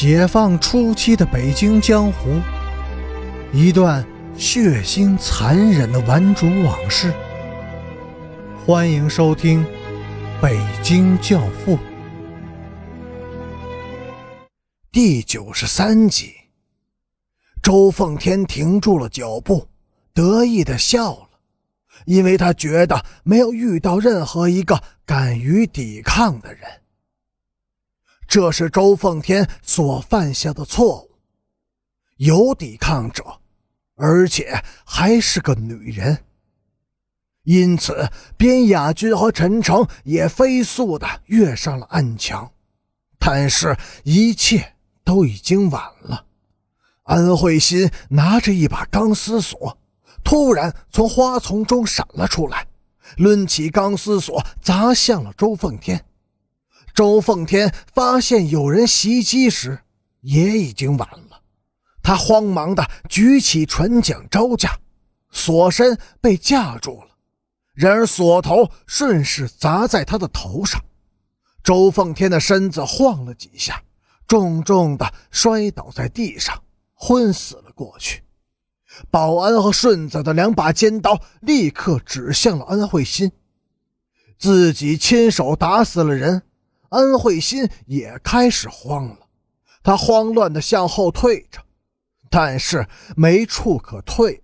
解放初期的北京江湖，一段血腥残忍的顽主往事。欢迎收听《北京教父》第九十三集。周奉天停住了脚步，得意的笑了，因为他觉得没有遇到任何一个敢于抵抗的人。这是周奉天所犯下的错误，有抵抗者，而且还是个女人。因此，边雅君和陈诚也飞速的跃上了暗墙，但是，一切都已经晚了。安慧心拿着一把钢丝锁，突然从花丛中闪了出来，抡起钢丝锁砸向了周奉天。周奉天发现有人袭击时，也已经晚了。他慌忙的举起船桨招架，锁身被架住了。然而锁头顺势砸在他的头上，周奉天的身子晃了几下，重重的摔倒在地上，昏死了过去。保安和顺子的两把尖刀立刻指向了安慧心，自己亲手打死了人。安慧心也开始慌了，他慌乱地向后退着，但是没处可退了。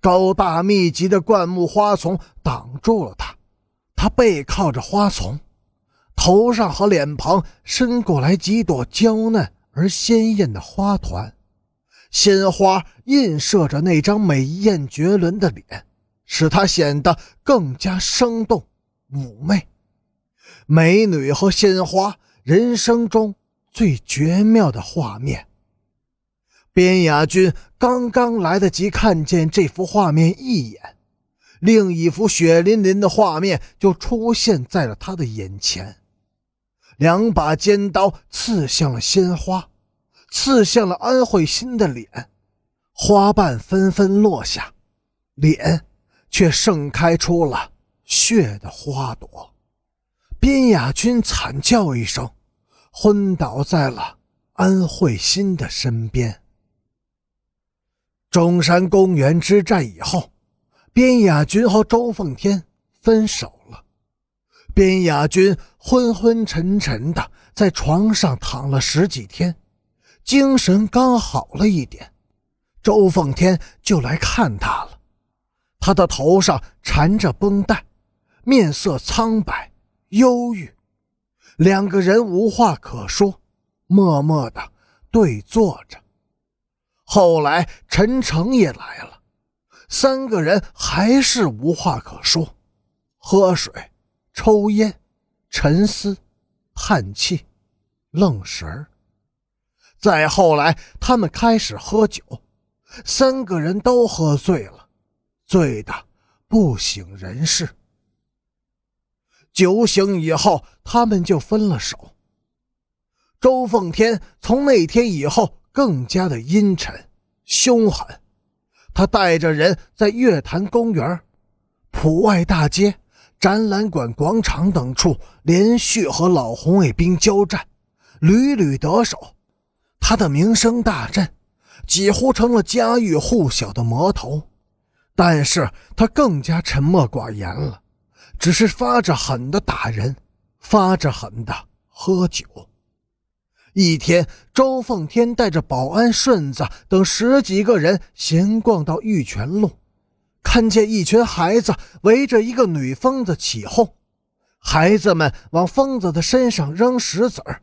高大密集的灌木花丛挡住了他，他背靠着花丛，头上和脸庞伸过来几朵娇嫩而鲜艳的花团，鲜花映射着那张美艳绝伦的脸，使他显得更加生动妩媚。美女和鲜花，人生中最绝妙的画面。边雅君刚刚来得及看见这幅画面一眼，另一幅血淋淋的画面就出现在了他的眼前。两把尖刀刺向了鲜花，刺向了安慧心的脸，花瓣纷纷落下，脸却盛开出了血的花朵。边雅君惨叫一声，昏倒在了安慧心的身边。中山公园之战以后，边雅君和周奉天分手了。边雅君昏昏沉沉的在床上躺了十几天，精神刚好了一点，周奉天就来看他了。他的头上缠着绷带，面色苍白。忧郁，两个人无话可说，默默的对坐着。后来陈诚也来了，三个人还是无话可说，喝水、抽烟、沉思、叹气、愣神儿。再后来，他们开始喝酒，三个人都喝醉了，醉得不省人事。酒醒以后，他们就分了手。周奉天从那天以后更加的阴沉、凶狠。他带着人在月坛公园、普外大街、展览馆广场等处连续和老红卫兵交战，屡屡得手。他的名声大振，几乎成了家喻户晓的魔头。但是他更加沉默寡言了。只是发着狠的打人，发着狠的喝酒。一天，周奉天带着保安顺子等十几个人闲逛到玉泉路，看见一群孩子围着一个女疯子起哄，孩子们往疯子的身上扔石子儿，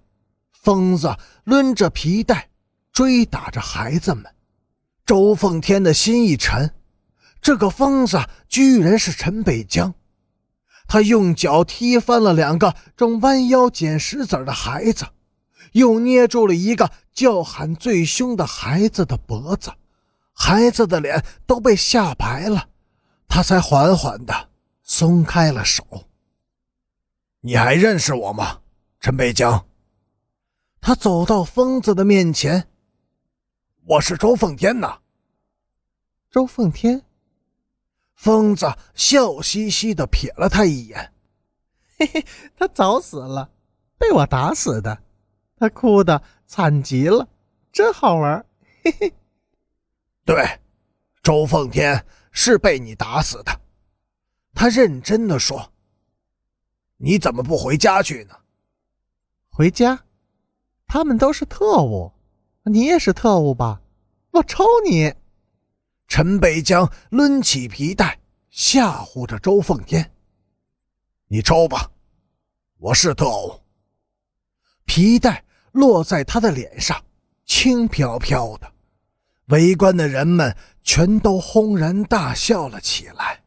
疯子抡着皮带追打着孩子们。周奉天的心一沉，这个疯子居然是陈北江。他用脚踢翻了两个正弯腰捡石子的孩子，又捏住了一个叫喊最凶的孩子的脖子，孩子的脸都被吓白了，他才缓缓地松开了手。你还认识我吗，陈北江？他走到疯子的面前，我是周奉天呐。周奉天。疯子笑嘻嘻的瞥了他一眼，嘿嘿，他早死了，被我打死的。他哭的惨极了，真好玩。嘿嘿，对，周奉天是被你打死的。他认真的说：“你怎么不回家去呢？”回家？他们都是特务，你也是特务吧？我抽你！陈北江抡起皮带，吓唬着周凤天：“你抽吧，我是特务。”皮带落在他的脸上，轻飘飘的。围观的人们全都轰然大笑了起来。